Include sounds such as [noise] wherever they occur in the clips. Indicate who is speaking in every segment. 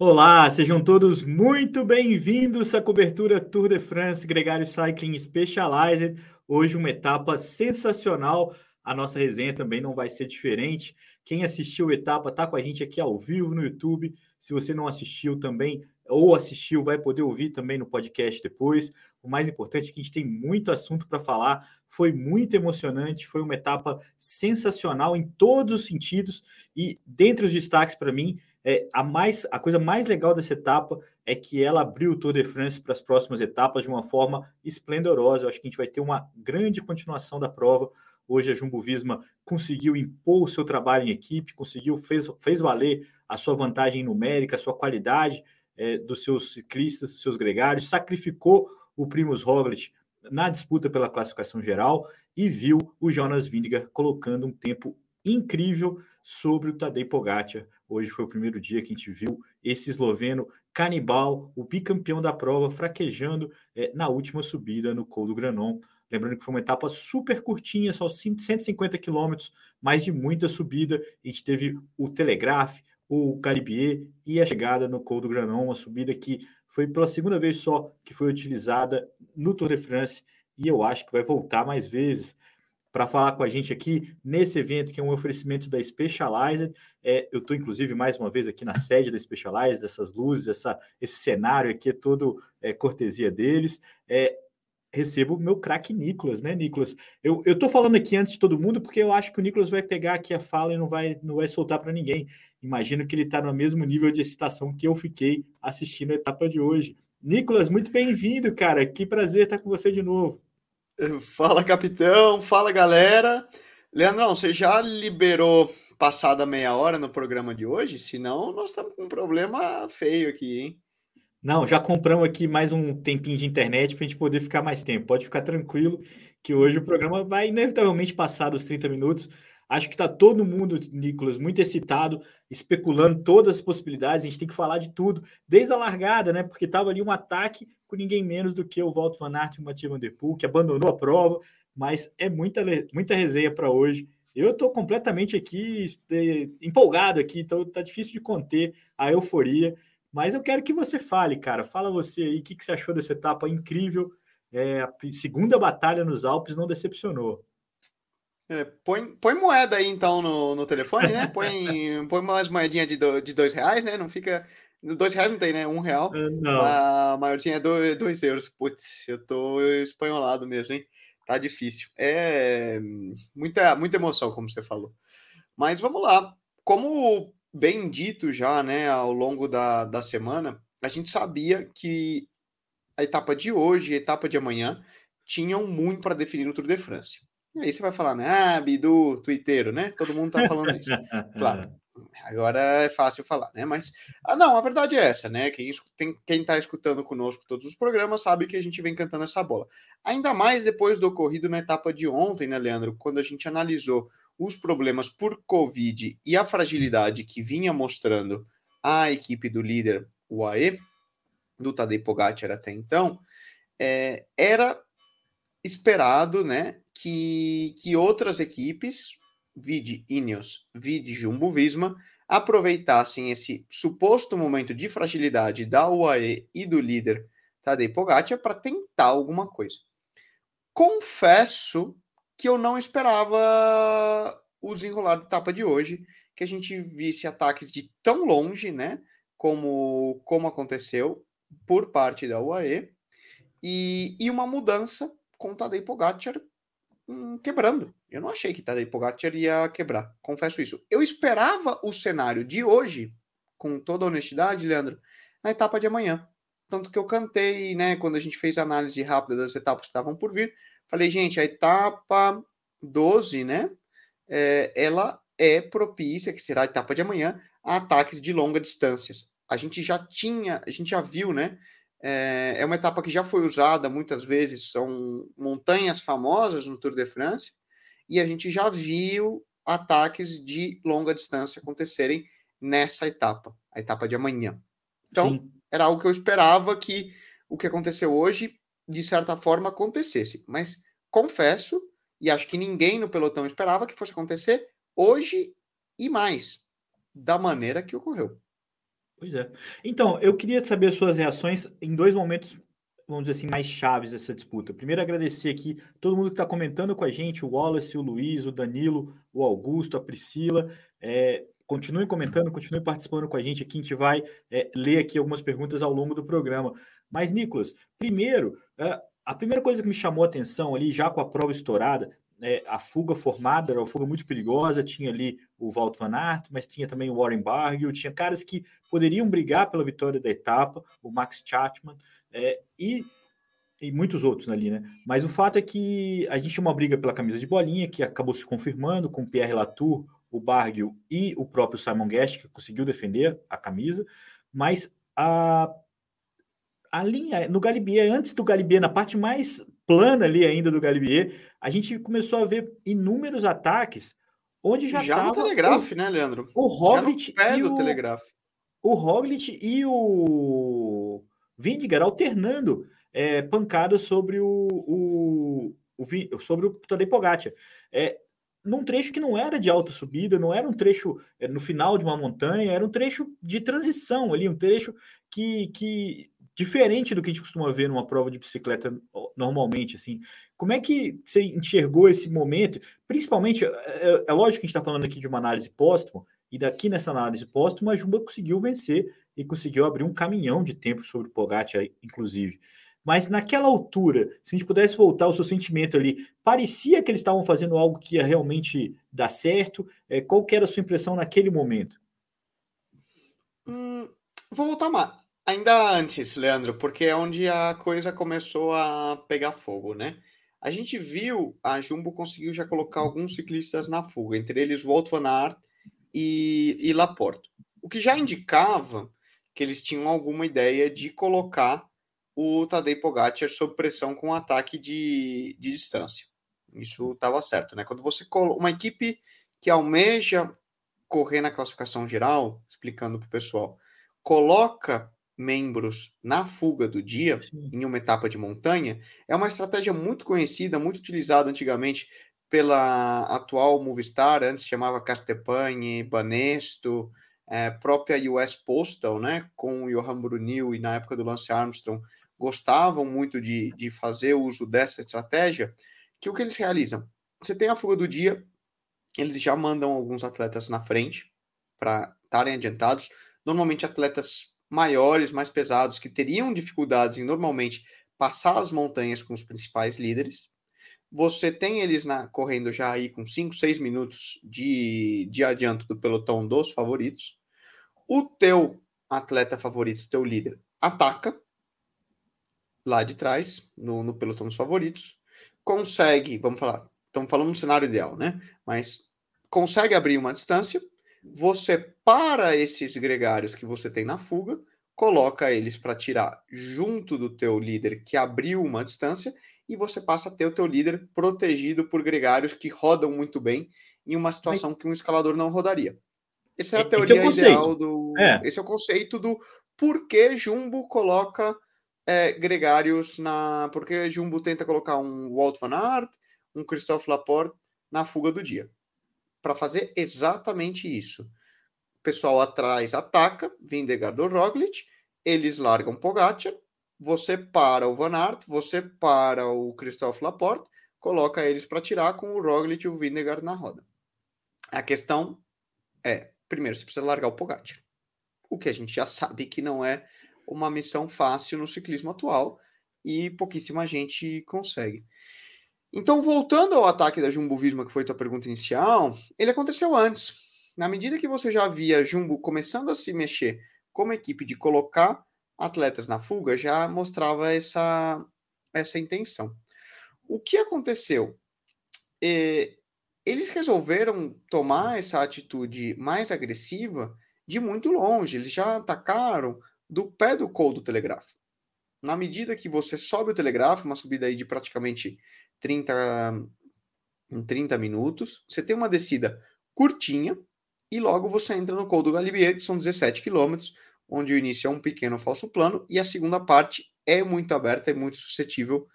Speaker 1: Olá, sejam todos muito bem-vindos à cobertura Tour de France Gregário Cycling Specialized. Hoje uma etapa sensacional. A nossa resenha também não vai ser diferente. Quem assistiu a etapa está com a gente aqui ao vivo no YouTube. Se você não assistiu também ou assistiu, vai poder ouvir também no podcast depois. O mais importante é que a gente tem muito assunto para falar. Foi muito emocionante, foi uma etapa sensacional em todos os sentidos e dentre os destaques para mim, é, a, mais, a coisa mais legal dessa etapa é que ela abriu o Tour de France para as próximas etapas de uma forma esplendorosa. Eu acho que a gente vai ter uma grande continuação da prova. Hoje a Jumbo Visma conseguiu impor o seu trabalho em equipe, conseguiu, fez, fez valer a sua vantagem numérica, a sua qualidade é, dos seus ciclistas, dos seus gregários, sacrificou o Primus Roglic na disputa pela classificação geral e viu o Jonas Vingegaard colocando um tempo incrível sobre o Tadej Pogacar. Hoje foi o primeiro dia que a gente viu esse esloveno canibal, o bicampeão da prova, fraquejando é, na última subida no Col do Granon. Lembrando que foi uma etapa super curtinha, só 150 quilômetros, mas de muita subida. A gente teve o Telegraph, o Galibier e a chegada no Col do Granon, uma subida que foi pela segunda vez só que foi utilizada no Tour de France e eu acho que vai voltar mais vezes para falar com a gente aqui nesse evento, que é um oferecimento da Specialized. É, eu estou, inclusive, mais uma vez aqui na sede da Specialized, essas luzes, essa, esse cenário aqui é todo é, cortesia deles. É, recebo o meu craque Nicolas, né, Nicolas? Eu estou falando aqui antes de todo mundo porque eu acho que o Nicolas vai pegar aqui a fala e não vai, não vai soltar para ninguém. Imagino que ele está no mesmo nível de excitação que eu fiquei assistindo a etapa de hoje. Nicolas, muito bem-vindo, cara. Que prazer estar com você de novo.
Speaker 2: Fala, capitão. Fala, galera. Leandrão, você já liberou passada meia hora no programa de hoje? Senão, nós estamos com um problema feio aqui, hein?
Speaker 1: Não, já compramos aqui mais um tempinho de internet para a gente poder ficar mais tempo. Pode ficar tranquilo que hoje o programa vai inevitavelmente passar dos 30 minutos. Acho que está todo mundo, Nicolas, muito excitado, especulando todas as possibilidades. A gente tem que falar de tudo, desde a largada, né? Porque estava ali um ataque com ninguém menos do que o Walter Van Aert e o Mathieu Van Der Poel, que abandonou a prova, mas é muita, muita resenha para hoje. Eu estou completamente aqui empolgado aqui, então tá difícil de conter a euforia. Mas eu quero que você fale, cara. Fala você aí, o que, que você achou dessa etapa incrível? É, a segunda batalha nos Alpes não decepcionou.
Speaker 2: É, põe, põe moeda aí então no, no telefone, né? Põe, [laughs] põe umas moedinhas de, do, de dois reais, né? Não fica. Dois reais não tem, né? Um real. É, não. A maiorzinha é dois, dois euros. Putz, eu tô espanholado mesmo, hein? Tá difícil. É muita, muita emoção, como você falou. Mas vamos lá. Como bem dito já, né, ao longo da, da semana, a gente sabia que a etapa de hoje e a etapa de amanhã tinham muito para definir o Tour de France. Aí você vai falar, né? Ah, Bidu, twitteiro, né? Todo mundo tá falando isso. claro. Agora é fácil falar, né? Mas, ah, não, a verdade é essa, né? Quem, tem, quem tá escutando conosco todos os programas sabe que a gente vem cantando essa bola. Ainda mais depois do ocorrido na etapa de ontem, né, Leandro? Quando a gente analisou os problemas por Covid e a fragilidade que vinha mostrando a equipe do líder UAE, do Tadej Pogacar até então, é, era esperado, né, que, que outras equipes, vide Ineos, vide Jumbo Visma, aproveitassem esse suposto momento de fragilidade da UAE e do líder Tadej Pogacar para tentar alguma coisa. Confesso que eu não esperava o desenrolar da etapa de hoje, que a gente visse ataques de tão longe, né, como, como aconteceu por parte da UAE, e, e uma mudança com Tadej Pogacar hum, quebrando. Eu não achei que Tadej Pogacar ia quebrar, confesso isso. Eu esperava o cenário de hoje, com toda honestidade, Leandro, na etapa de amanhã. Tanto que eu cantei, né, quando a gente fez a análise rápida das etapas que estavam por vir, falei, gente, a etapa 12, né, é, ela é propícia, que será a etapa de amanhã, a ataques de longa distâncias. A gente já tinha, a gente já viu, né, É, é uma etapa que já foi usada muitas vezes, são montanhas famosas no Tour de France, e a gente já viu ataques de longa distância acontecerem nessa etapa, a etapa de amanhã. Então, Sim. era algo que eu esperava que o que aconteceu hoje, de certa forma, acontecesse. Mas confesso, e acho que ninguém no pelotão esperava que fosse acontecer hoje e mais, da maneira que ocorreu.
Speaker 1: Pois é. Então, eu queria saber as suas reações em dois momentos, vamos dizer assim, mais chaves dessa disputa. Primeiro, agradecer aqui todo mundo que está comentando com a gente, o Wallace, o Luiz, o Danilo, o Augusto, a Priscila. É, continue comentando, continue participando com a gente aqui. A gente vai é, ler aqui algumas perguntas ao longo do programa. Mas, Nicolas, primeiro, é, a primeira coisa que me chamou a atenção ali, já com a prova estourada, é, a fuga formada era uma fuga muito perigosa, tinha ali o Walt Van Aert, mas tinha também o Warren Barguil, tinha caras que poderiam brigar pela vitória da etapa, o Max Chapman, é, e, e muitos outros ali, né? Mas o fato é que a gente tinha uma briga pela camisa de bolinha, que acabou se confirmando com o Pierre Latour, o Barguil e o próprio Simon Guest, que conseguiu defender a camisa, mas a a linha no Galibier, antes do Galibier, na parte mais plana ali ainda do Galibier, a gente começou a ver inúmeros ataques onde já,
Speaker 2: já no Telegraph, o, né, Leandro?
Speaker 1: O Roglic
Speaker 2: e o Telegraph.
Speaker 1: O Roglic e o Vindigar alternando é, pancadas sobre o, o, o, sobre o Tadej Pogacar. É, num trecho que não era de alta subida, não era um trecho é, no final de uma montanha, era um trecho de transição ali, um trecho que, que diferente do que a gente costuma ver numa prova de bicicleta normalmente, assim. Como é que você enxergou esse momento? Principalmente, é, é, é lógico que a gente está falando aqui de uma análise póstuma, e daqui nessa análise póstuma, a Jumba conseguiu vencer e conseguiu abrir um caminhão de tempo sobre o Pogacar, inclusive. Mas naquela altura, se a gente pudesse voltar ao seu sentimento ali, parecia que eles estavam fazendo algo que ia realmente dar certo? É, qual que era a sua impressão naquele momento?
Speaker 2: Hum, vou voltar mais Ainda antes, Leandro, porque é onde a coisa começou a pegar fogo, né? A gente viu, a Jumbo conseguiu já colocar alguns ciclistas na fuga, entre eles Walt van Aert e, e Laporte. O que já indicava que eles tinham alguma ideia de colocar o Tadej Pogacar sob pressão com um ataque de, de distância. Isso estava certo, né? Quando você uma equipe que almeja correr na classificação geral, explicando para o pessoal, coloca membros na fuga do dia, Sim. em uma etapa de montanha, é uma estratégia muito conhecida, muito utilizada antigamente pela atual Movistar, antes chamava Castepagne, Banesto, é, própria US Postal, né, com o Johan Brunil e na época do Lance Armstrong, gostavam muito de, de fazer uso dessa estratégia, que o que eles realizam? Você tem a fuga do dia, eles já mandam alguns atletas na frente para estarem adiantados, normalmente atletas maiores, mais pesados, que teriam dificuldades em normalmente passar as montanhas com os principais líderes. Você tem eles na, correndo já aí com 5, 6 minutos de, de adianto do pelotão dos favoritos. O teu atleta favorito, teu líder, ataca lá de trás, no, no pelotão dos favoritos. Consegue, vamos falar, estamos falando no cenário ideal, né? Mas consegue abrir uma distância você para esses gregários que você tem na fuga, coloca eles para tirar junto do teu líder que abriu uma distância e você passa a ter o teu líder protegido por gregários que rodam muito bem em uma situação Mas... que um escalador não rodaria. Essa é a teoria é ideal do. É. Esse é o conceito do porquê Jumbo coloca é, gregários na. Porque Jumbo tenta colocar um Walt Van Aert, um Christophe Laporte na fuga do dia para fazer exatamente isso. O pessoal atrás ataca, Vindegaard ou Roglic, eles largam Pogacar, você para o Van Aert, você para o Christophe Laporte, coloca eles para tirar com o Roglic e o Vindegaard na roda. A questão é, primeiro, você precisa largar o Pogacar. O que a gente já sabe que não é uma missão fácil no ciclismo atual e pouquíssima gente consegue. Então, voltando ao ataque da Jumbo Visma, que foi tua pergunta inicial, ele aconteceu antes. Na medida que você já via Jumbo começando a se mexer como equipe de colocar atletas na fuga, já mostrava essa, essa intenção. O que aconteceu? É, eles resolveram tomar essa atitude mais agressiva de muito longe. Eles já atacaram do pé do Col do Telegrafo. Na medida que você sobe o telegráfico, uma subida aí de praticamente 30, 30 minutos, você tem uma descida curtinha e logo você entra no Col do Galibier, que são 17 quilômetros, onde o início é um pequeno falso plano e a segunda parte é muito aberta e muito suscetível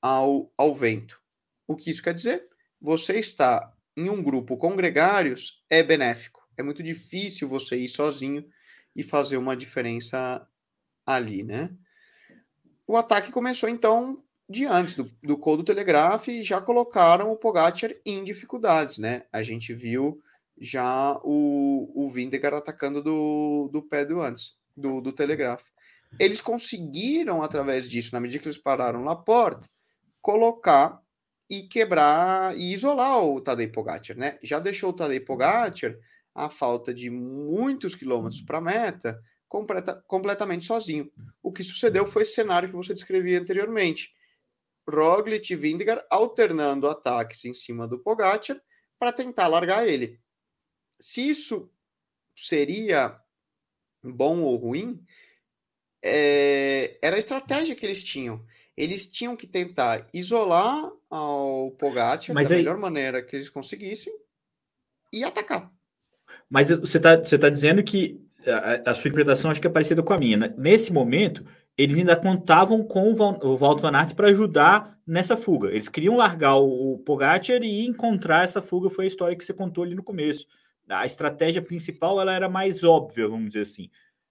Speaker 2: ao, ao vento. O que isso quer dizer? Você está em um grupo com gregários é benéfico. É muito difícil você ir sozinho e fazer uma diferença ali, né? O ataque começou então de antes do, do Call do Telegraph já colocaram o Pogacar em dificuldades, né? A gente viu já o, o Vindegar atacando do, do pé do antes, do, do Telegraph. Eles conseguiram, através disso, na medida que eles pararam Laporte, colocar e quebrar e isolar o Tadej Pogacar, né? Já deixou o Tadej Pogacar a falta de muitos quilômetros para a meta completa, completamente sozinho. O que sucedeu foi esse cenário que você descrevia anteriormente. Roglic e Vingegaard alternando ataques em cima do Pogacar para tentar largar ele. Se isso seria bom ou ruim, é, era a estratégia que eles tinham. Eles tinham que tentar isolar ao Pogacar Mas da aí... melhor maneira que eles conseguissem e atacar.
Speaker 1: Mas você está você tá dizendo que a, a, sua interpretação acho que é parecida com a minha. Né? Nesse momento, eles ainda contavam com o Walter Van Aert para ajudar nessa fuga. Eles queriam largar o, Pogacar e encontrar essa fuga, foi a história que você contou ali no começo. A estratégia principal ela era mais óbvia, vamos dizer assim,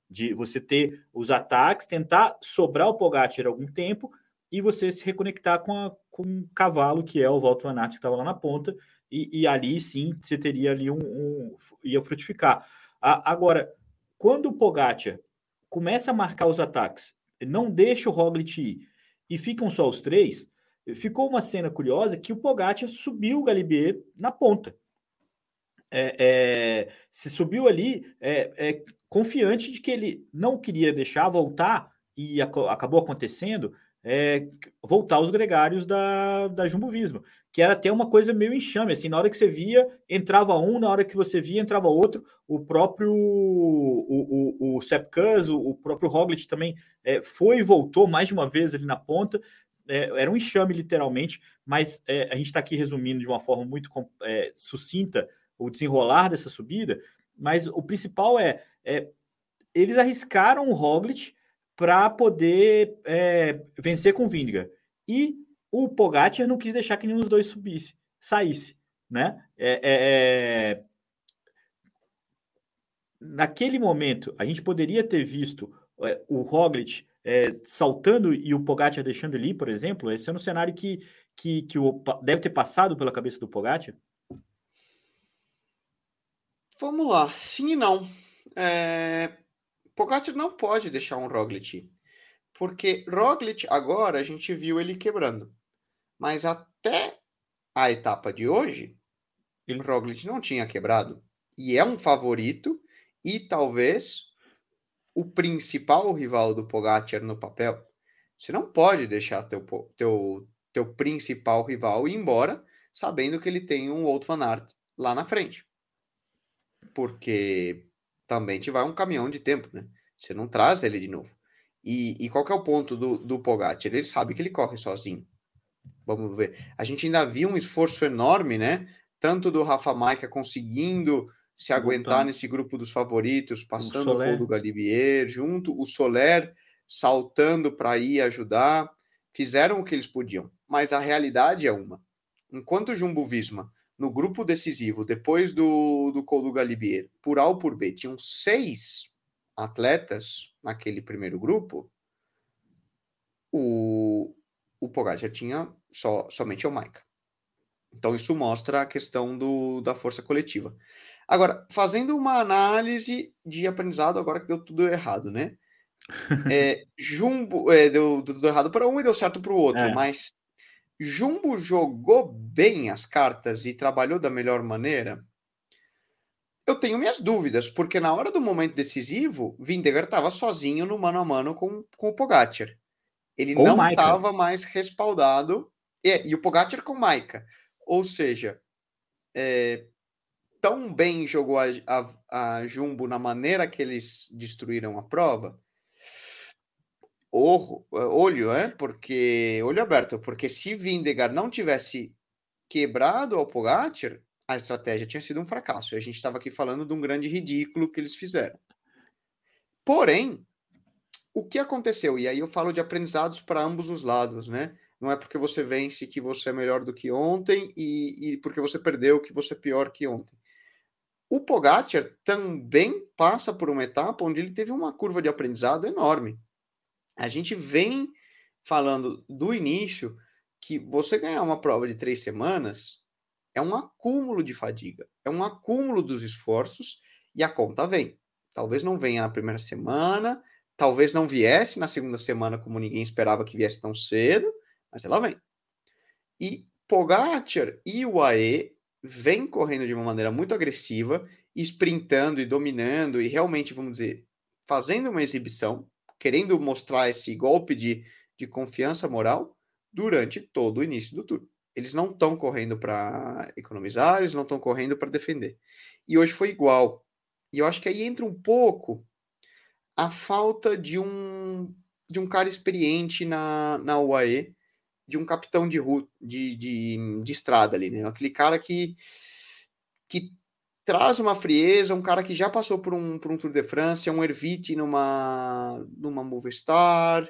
Speaker 1: de você ter os ataques, tentar sobrar o Pogacar algum tempo e você se reconectar com, a, com o cavalo que é o Walter Van Aert que estava lá na ponta e, e, ali sim você teria ali um, um ia frutificar. A, agora, quando o Pogacar começa a marcar os ataques, não deixa o Roglic ir. E ficam só os três, ficou uma cena curiosa que o Pogacar subiu o Galibier na ponta. É, é, se subiu ali é, é, confiante de que ele não queria deixar voltar e ac acabou acontecendo é, voltar os gregários da, da Jumbo Visma, que era até uma coisa meio enxame, assim, na hora que você via, entrava um, na hora que você via, entrava outro, o próprio o, o, o Sepkus, o, o próprio Roglic também é, foi e voltou mais de uma vez ali na ponta, é, era um enxame literalmente, mas é, a gente está aqui resumindo de uma forma muito é, sucinta o desenrolar dessa subida, mas o principal é, é eles arriscaram o Roglic para poder é, vencer com o Vindiga. E o Pogacar não quis deixar que nenhum dos dois subisse, saísse, né? É, é, é... Naquele momento, a gente poderia ter visto é, o Roglic é, saltando e o Pogacar deixando ele ir, por exemplo. Esse é um cenário que, que, que o, deve ter passado pela cabeça do Pogacar.
Speaker 2: Vamos lá, sim e não. É, Pogacar não pode deixar um Roglic porque Roglic agora a gente viu ele quebrando, mas até a etapa de hoje, ele... Roglic não tinha quebrado e é um favorito e talvez o principal rival do Pogacar no papel. Você não pode deixar teu, teu, teu principal rival ir embora sabendo que ele tem um outro Van Aert lá na frente. Porque também te vai um caminhão de tempo, né? Você não traz ele de novo. E, e qual é o ponto do, do Pogacar? Ele sabe que ele corre sozinho. Vamos ver. A gente ainda viu um esforço enorme, né? Tanto do Rafa Maica conseguindo se aguentar nesse grupo dos favoritos, passando o, o do Galibier, junto o Soler saltando para ir ajudar. Fizeram o que eles podiam. Mas a realidade é uma. Enquanto o Jumbo Visma, no grupo decisivo, depois do, do Col do Galibier, por A ou por B, tinham seis atletas naquele primeiro grupo, o, o Pogacar tinha só, somente o Maica. Então isso mostra a questão do, da força coletiva. Agora, fazendo uma análise de aprendizado, agora que deu tudo errado, né? [laughs] É, Jumbo é, deu, deu tudo errado para um e deu certo para o outro, é. mas Jumbo jogou bem as cartas e trabalhou da melhor maneira? Eu tenho minhas dúvidas, porque na hora do momento decisivo, Vindegar estava sozinho no mano a mano com, com o Pogacar. Ele com não estava mais respaldado. É, e o Pogacar com Maika. Ou seja, é, tão bem jogou a, a, a, Jumbo na maneira que eles destruíram a prova. olho, é? Porque olho aberto, porque se Vindegar não tivesse quebrado o Pogacar, a estratégia tinha sido um fracasso. E a gente estava aqui falando de um grande ridículo que eles fizeram. Porém, o que aconteceu? E aí eu falo de aprendizados para ambos os lados, né? Não é porque você vence que você é melhor do que ontem e, e porque você perdeu que você é pior que ontem. O Pogacar também passa por uma etapa onde ele teve uma curva de aprendizado enorme. A gente vem falando do início que você ganhar uma prova de três semanas é um acúmulo de fadiga, é um acúmulo dos esforços e a conta vem. Talvez não venha na primeira semana, talvez não viesse na segunda semana como ninguém esperava que viesse tão cedo, mas ela vem. E Pogacar e o AE vêm correndo de uma maneira muito agressiva, sprintando e dominando e realmente, vamos dizer, fazendo uma exibição, querendo mostrar esse golpe de, de confiança moral durante todo o início do tour. Eles não estão correndo para economizar, eles não estão correndo para defender. E hoje foi igual. E eu acho que aí entra um pouco a falta de um de um cara experiente na, na UAE, de um capitão de, de, de, de estrada ali, né? Aquele cara que, que traz uma frieza, um cara que já passou por um, por um Tour de France, é um Ervite numa, numa Movistar,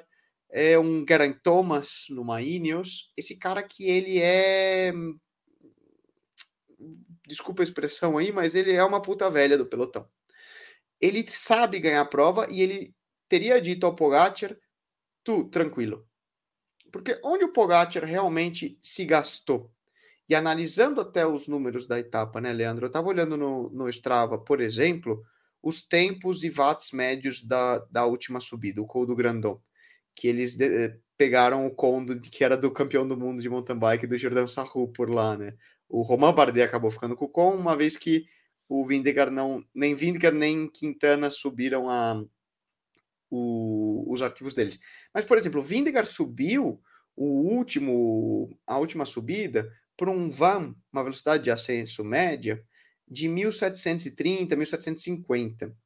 Speaker 2: é um Geraint Thomas numa Ineos, esse cara que ele é desculpa a expressão aí, mas ele é uma puta velha do pelotão. Ele sabe ganhar a prova e ele teria dito ao Pogacar, tu, tranquilo. Porque onde o Pogacar realmente se gastou e analisando até os números da etapa, né, Leandro? Eu estava olhando no, no Strava, por exemplo, os tempos e watts médios da, da última subida, o Col do Grandon, que eles de, eh, pegaram o Condo que era do campeão do mundo de mountain bike do Jordan Sarru por lá, né? O Romain Bardet acabou ficando com o Com, uma vez que o Vindegar não, nem Vindegar nem Quintana subiram a, o, os arquivos deles. Mas, por exemplo, o Vindegar subiu o último, a última subida por um van, uma velocidade de ascenso média, de 1730, 1750,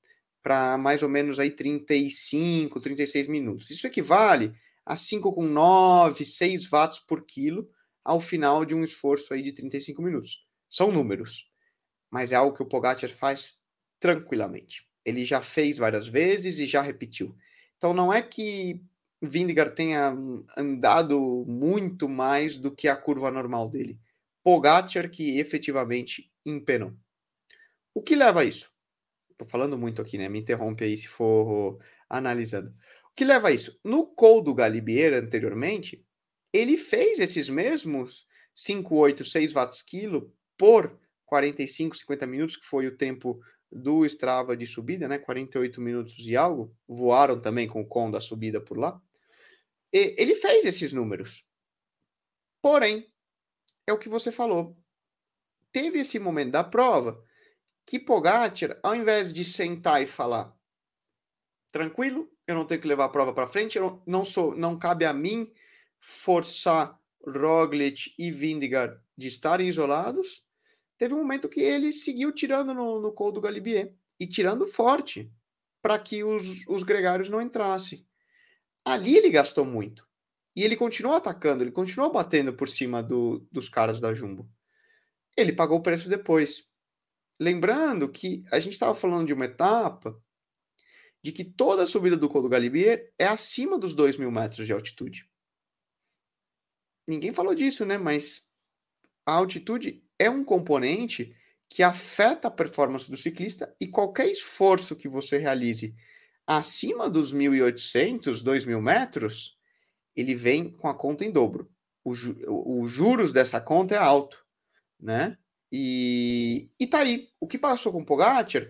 Speaker 2: para mais ou menos aí 35, 36 minutos. Isso equivale a 5,9, 6 watts por quilo ao final de um esforço aí de 35 minutos. São números, mas é algo que o Pogacar faz tranquilamente. Ele já fez várias vezes e já repetiu. Então não é que Vindegar tenha andado muito mais do que a curva normal dele. Pogacar que efetivamente empenou. O que leva a isso? Estou falando muito aqui, né? Me interrompe aí se for analisando. O que leva a isso? No call do Galibier anteriormente, ele fez esses mesmos 5, 8, 6 watts quilo por 45, 50 minutos, que foi o tempo do Strava de subida, né? 48 minutos e algo. Voaram também com o com da subida por lá. E ele fez esses números. Porém, é o que você falou. Teve esse momento da prova que Pogacar, ao invés de sentar e falar tranquilo, eu não tenho que levar a prova para frente, eu não sou, não cabe a mim forçar Roglic e Vindegar de estarem isolados. Teve um momento que ele seguiu tirando no, no col do Galibier e tirando forte para que os, os gregários não entrassem. Ali ele gastou muito. E ele continuou atacando, ele continuou batendo por cima do, dos caras da Jumbo. Ele pagou o preço depois. Lembrando que a gente estava falando de uma etapa de que toda a subida do Col do Galibier é acima dos 2 mil metros de altitude. Ninguém falou disso, né? Mas a altitude é um componente que afeta a performance do ciclista e qualquer esforço que você realize acima dos 1.800, 2.000 metros, ele vem com a conta em dobro. Os juros dessa conta é alto, né? E, e tá aí. O que passou com o Pogacar,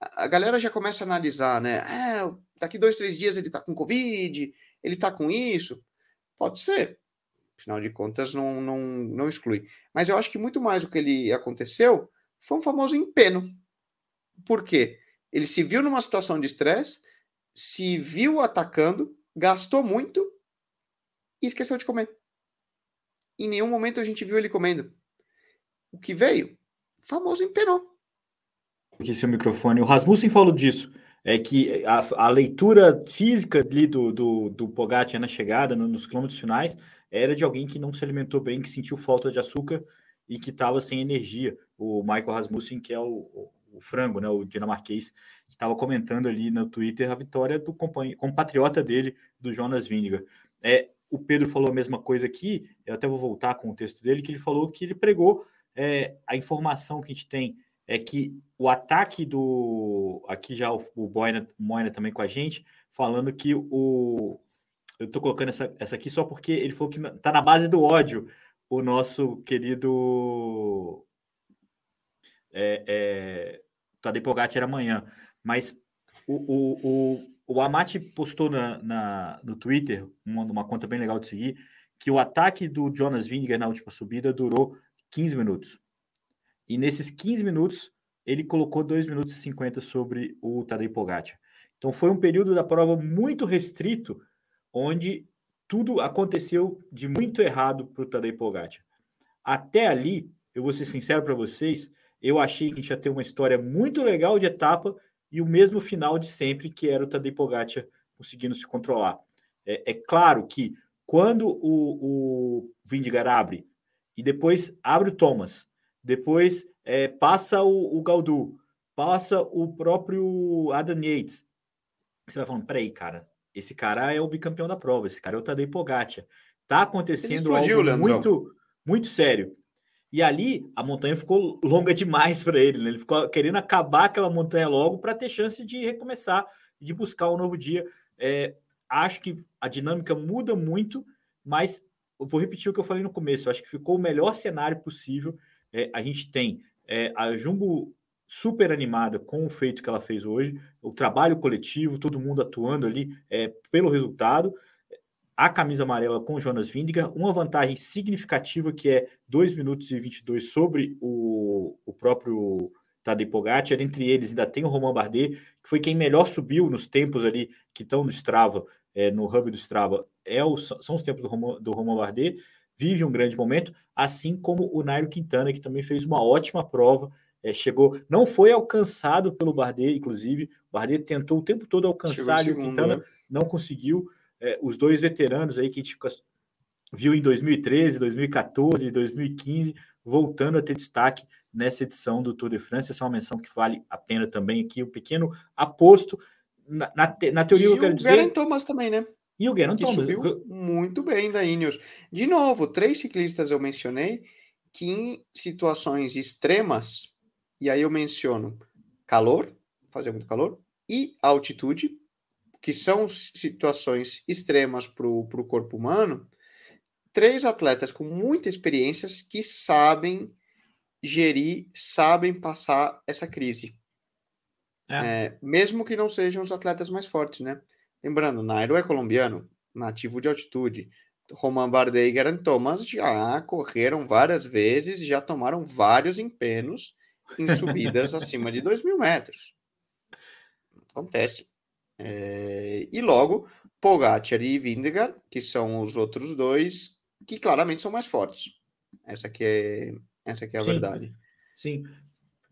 Speaker 2: a galera já começa a analisar, né? É, daqui dois, três dias ele tá com Covid, ele tá com isso. Pode ser. Afinal de contas, não, não, não exclui. Mas eu acho que muito mais do que ele aconteceu foi um famoso empeno. Por quê? Ele se viu numa situação de estresse, se viu atacando, gastou muito e esqueceu de comer. Em nenhum momento a gente viu ele comendo. O que veio? Famoso empenou.
Speaker 1: Aqui seu microfone. O Rasmussen falou disso. é que a, a leitura física ali do, do, do Pogacar na chegada, no, nos quilômetros finais, era de alguém que não se alimentou bem, que sentiu falta de açúcar e que estava sem energia. O Michael Rasmussen, que é o, o, frango, né, o dinamarquês, estava comentando ali no Twitter a vitória do compatriota dele, do Jonas Vingegaard. É, o Pedro falou a mesma coisa aqui, eu até vou voltar com o texto dele, que ele falou que ele pregou é, a informação que a gente tem é que o ataque do. Aqui já o, o Moina também com a gente, falando que o. Eu estou colocando essa, essa aqui só porque ele falou que está na base do ódio o nosso querido. É, é, Pogacar amanhã. Mas o, o, o, o Amati postou na, na, no Twitter, uma, uma conta bem legal de seguir, que o ataque do Jonas Vingegaard na última subida durou 15 minutos. E nesses 15 minutos, ele colocou 2 minutos e 50 sobre o Tadej Pogacar. Então foi um período da prova muito restrito, onde tudo aconteceu de muito errado para o Tadej Pogacar. Até ali, eu vou ser sincero para vocês, eu achei que a gente ia ter uma história muito legal de etapa e o mesmo final de sempre, que era o Tadej Pogacar conseguindo se controlar. É, é claro que quando o, o Vindigar abre e depois abre o Thomas depois é, passa o, o Galdu, passa o próprio Adam Yates. Você vai falando, peraí, cara, esse cara é o bicampeão da prova, esse cara é o Tadej Pogacar. Tá acontecendo algo muito, muito sério. E ali a montanha ficou longa demais para ele, né? Ele ficou querendo acabar aquela montanha logo para ter chance de recomeçar, de buscar um novo dia. É, acho que a dinâmica muda muito, mas eu vou repetir o que eu falei no começo. acho que ficou o melhor cenário possível é, a gente tem é, a Jumbo super animada com o feito que ela fez hoje, o trabalho coletivo, todo mundo atuando ali é, pelo resultado, a camisa amarela com Jonas Vindiga, uma vantagem significativa que é 2 minutos e 22 sobre o, o próprio Tadej Pogacar, entre eles ainda tem o Romain Bardet, que foi quem melhor subiu nos tempos ali que estão no Strava, é, no hub do Strava, é o, são os tempos do Romain, do Romain Bardet, vive um grande momento, assim como o Nairo Quintana, que também fez uma ótima prova, é, chegou, não foi alcançado pelo Bardet, inclusive, o Bardet tentou o tempo todo alcançar o Quintana né? não conseguiu. É, os dois veteranos aí que a gente viu em 2013, 2014 2015, voltando a ter destaque nessa edição do Tour de France. Essa é uma menção que vale a pena também aqui, um pequeno aposto. Na, na, te, na teoria,
Speaker 2: e
Speaker 1: eu quero dizer.
Speaker 2: O Thomas também, né?
Speaker 1: E o Geraint Thomas.
Speaker 2: Subiu muito bem da Ineos. De novo, três ciclistas eu mencionei que em situações extremas, e aí eu menciono calor, fazer muito calor, e altitude, que são situações extremas para o corpo humano, três atletas com muitas experiências que sabem gerir, sabem passar essa crise. É. É, mesmo que não sejam os atletas mais fortes, né? Lembrando, Nairo é colombiano, nativo de altitude. Roman Bardet e Geraint Thomas já correram várias vezes, já tomaram vários empenos em subidas acima de 2 mil metros. Acontece. É... E logo, Pogacar e Vindegar, que são os outros dois, que claramente são mais fortes. Essa aqui é, essa aqui é a
Speaker 1: Sim.
Speaker 2: verdade.
Speaker 1: Sim.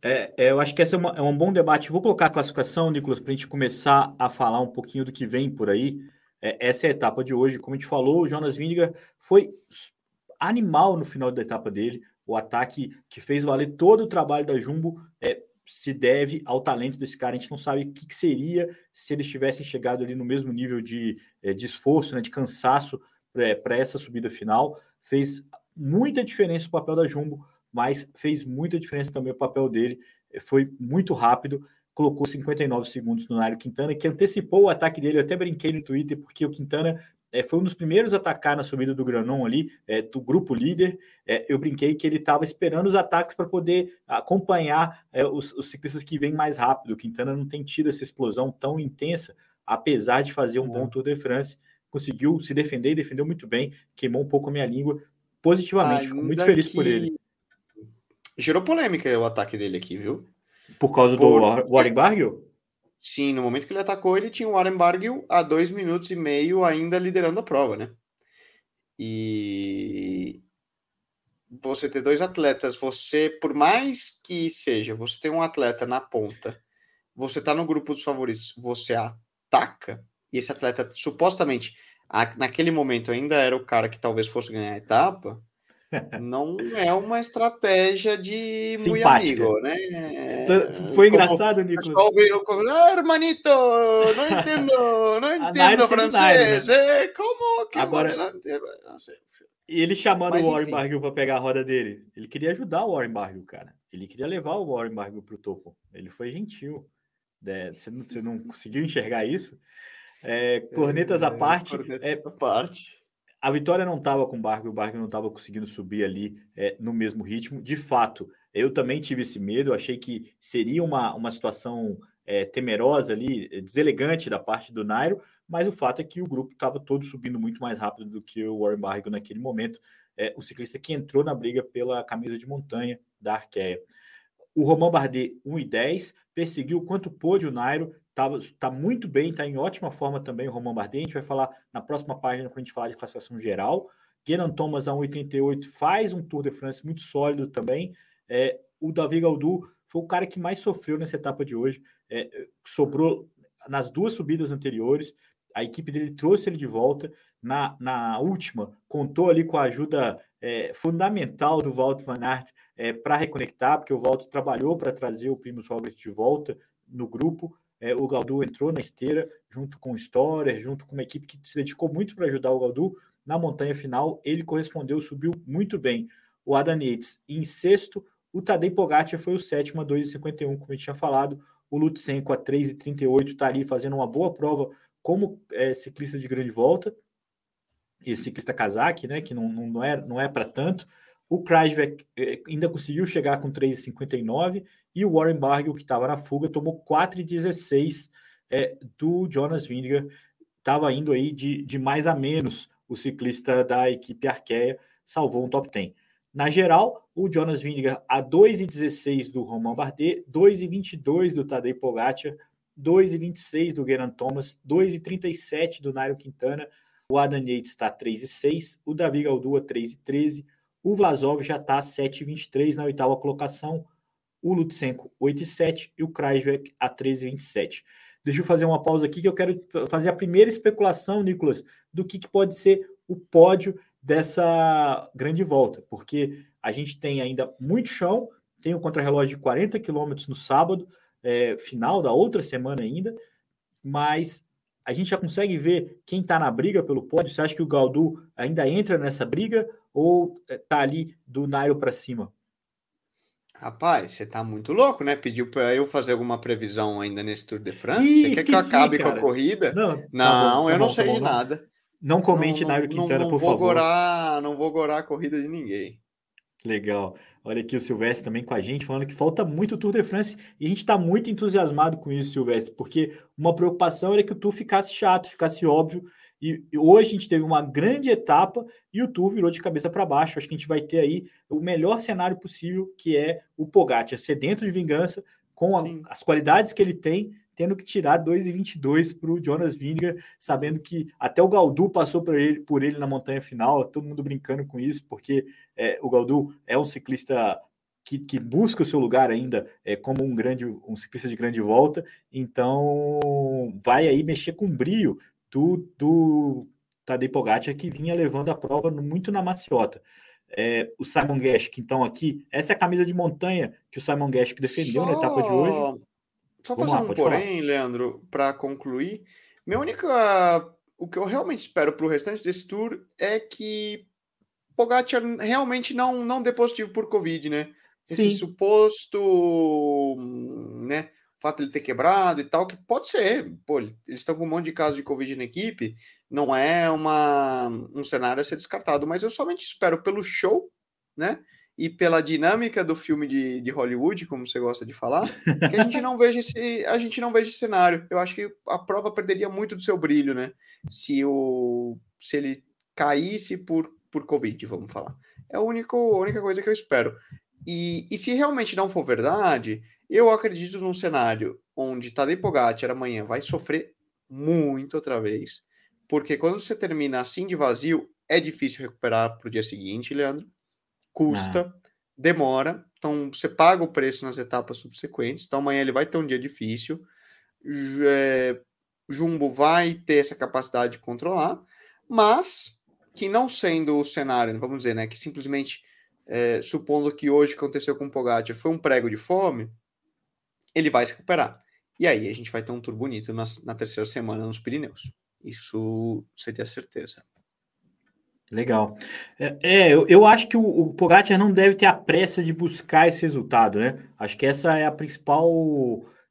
Speaker 1: É, é, eu acho que esse é, uma, é, um bom debate. Vou colocar a classificação, Nicolas, para a gente começar a falar um pouquinho do que vem por aí. É, essa é a etapa de hoje. Como a gente falou, o Jonas Vingegaard foi animal no final da etapa dele. O ataque que fez valer todo o trabalho da Jumbo é, se deve ao talento desse cara. A gente não sabe o que, que seria se eles tivessem chegado ali no mesmo nível de, é, de esforço, né, de cansaço para essa subida final. Fez muita diferença o papel da Jumbo mas fez muita diferença também o papel dele. Eh, foi muito rápido, colocou 59 segundos no Nairo Quintana, que antecipou o ataque dele. Eu até brinquei no Twitter, porque o Quintana é, foi um dos primeiros a atacar na subida do Granon ali, é, do grupo líder. É, eu brinquei que ele estava esperando os ataques para poder acompanhar os, os, ciclistas que vêm mais rápido. O Quintana não tem tido essa explosão tão intensa, apesar de fazer um bom Tour de France. Conseguiu se defender e defendeu muito bem, queimou um pouco a minha língua positivamente. Fico muito feliz por ele
Speaker 2: gerou polêmica o ataque dele aqui, viu?
Speaker 1: Por causa Por... do Warren Barguil?
Speaker 2: Sim, no momento que ele atacou, ele tinha o Warren Barguil a dois minutos e meio ainda liderando a prova, né? E você ter dois atletas, você, por mais que seja, você tem um atleta na ponta, você tá no grupo dos favoritos, você ataca, e esse atleta supostamente naquele momento ainda era o cara que talvez fosse ganhar a etapa, não é uma estratégia de muito amigo, né?
Speaker 1: Foi como engraçado, Nicolas.
Speaker 2: Como, ah, hermanito, não entendo, não [laughs] entendo francês. Né? É, como que
Speaker 1: Agora, não sei. ele chamando Mas, o Warren Barguil para pegar a roda dele. Ele queria ajudar o Warren Barguil, cara. Ele queria levar o Warren Barguil para o topo. Ele foi gentil. É, você, não, você não conseguiu enxergar isso? É, cornetas é, à parte. Cornetas é,
Speaker 2: à parte.
Speaker 1: A vitória não estava com o Barco, o Barco não estava conseguindo subir ali é, no mesmo ritmo. De fato, eu também tive esse medo, achei que seria uma, uma situação é, temerosa ali, deselegante da parte do Nairo, mas o fato é que o grupo estava todo subindo muito mais rápido do que o Warren Barguil naquele momento. É, o ciclista que entrou na briga pela camisa de montanha da Arqueia. O Romain Bardet, 1 e 10, perseguiu quanto pôde o Nairo, está muito bem, está em ótima forma também o Romain Bardet. A gente vai falar na próxima página quando a gente falar de classificação geral. Geran Thomas a 1,88 faz um Tour de France muito sólido também. É, o Davi Gaudu foi o cara que mais sofreu nessa etapa de hoje. É, sobrou nas duas subidas anteriores. A equipe dele trouxe ele de volta. Na, na última, contou ali com a ajuda é, fundamental do Walter Van Aert é, para reconectar, porque o Walter trabalhou para trazer o Primus Robert de volta no grupo. É, o Galdu entrou na esteira junto com o Storer, junto com uma equipe que se dedicou muito para ajudar o Galdu na montanha final. Ele correspondeu, subiu muito bem. O Adam Yates em sexto, o Tadej Pogacar foi o sétimo a 2,51, como eu tinha falado. O Lutsenko a 3,38 está ali fazendo uma boa prova como é, ciclista de grande volta. E ciclista casaque, né, que não, não, é, não é para tanto. O Krajvek é, ainda conseguiu chegar com 3,59 e o Warren Barguil, que estava na fuga, tomou 4,16 é, do Jonas Vingegaard. Estava indo aí de, de mais a menos o ciclista da equipe Arqueia, salvou um top 10. Na geral, o Jonas Vingegaard a 2,16 do Romain Bardet, 2,22 do Tadej Pogacar, 2,26 do Geraint Thomas, 2,37 do Nairo Quintana, o Adam Yates está 3,6, o Davi Galdua 3,13, o Vlasov já está 7,23 na oitava colocação, o Lutsenko 8,7 e o Krajvek a 13,27. Deixa eu fazer uma pausa aqui que eu quero fazer a primeira especulação, Nicolas, do que, que pode ser o pódio dessa grande volta, porque a gente tem ainda muito chão, tem o contrarrelógio de 40 quilômetros no sábado, é, final da outra semana ainda, mas a gente já consegue ver quem está na briga pelo pódio. Você acha que o Galdu ainda entra nessa briga ou está ali do Nairo para cima?
Speaker 2: Rapaz, você tá muito louco, né? Pediu para eu fazer alguma previsão ainda nesse Tour de France? Ih, você quer que eu acabe cara. com a corrida? Não, tá não tá eu tá não bom, sei tá de nada.
Speaker 1: Não comente não, Nairo Quintana, não,
Speaker 2: por
Speaker 1: vou favor.
Speaker 2: Gorar, não vou gorar a corrida de ninguém.
Speaker 1: Legal. Olha aqui o Silvestre também com a gente, falando que falta muito o Tour de France. E a gente está muito entusiasmado com isso, Silvestre, porque uma preocupação era que o Tour ficasse chato, ficasse óbvio. E, hoje a gente teve uma grande etapa e o Tour virou de cabeça para baixo. Acho que a gente vai ter aí o melhor cenário possível, que é o Pogacar sedento de vingança, com a, as qualidades que ele tem, tendo que tirar 2,22 para o Jonas Vingegaard, sabendo que até o Galdu passou por ele, por ele na montanha final, todo mundo brincando com isso, porque é, o Galdu é um ciclista que, que, busca o seu lugar ainda é, como um grande um ciclista de grande volta, então vai aí mexer com brio do, do Tadej Pogacar, que vinha levando a prova muito na maciota. É, o Simon Geschke, então, aqui, essa é a camisa de montanha que o Simon Geschke defendeu só... na etapa de hoje.
Speaker 2: Só Vamos fazer lá, um porém, falar. Leandro, para concluir. Minha única. O que eu realmente espero para o restante desse tour é que Pogacar realmente não, não dê positivo por Covid, né? Esse Sim. suposto né, fato de ele ter quebrado e tal, que pode ser, pô, eles estão com um monte de casos de Covid na equipe, não é uma, um cenário a ser descartado, mas eu somente espero pelo show, né? E pela dinâmica do filme de, de Hollywood, como você gosta de falar, que a gente não [laughs] veja esse, a gente não veja esse cenário. Eu acho que a prova perderia muito do seu brilho, né? Se o se ele caísse por, por Covid, vamos falar. É a única, a única coisa que eu espero. E, e se realmente não for verdade, eu acredito num cenário onde Tadej Pogacar amanhã vai sofrer muito outra vez, porque quando você termina assim de vazio, é difícil recuperar para o dia seguinte, Leandro. Custa, ah. demora, então você paga o preço nas etapas subsequentes. Então amanhã ele vai ter um dia difícil. É, Jumbo vai ter essa capacidade de controlar, mas que não sendo o cenário, vamos dizer, né, que simplesmente é, supondo que hoje aconteceu com o Pogacar foi um prego de fome, ele vai se recuperar. E aí a gente vai ter um tour bonito na, na terceira semana nos Pirineus. Isso seria certeza.
Speaker 1: Legal. É, é eu, eu, acho que o, o Pogacar não deve ter a pressa de buscar esse resultado, né? Acho que essa é a principal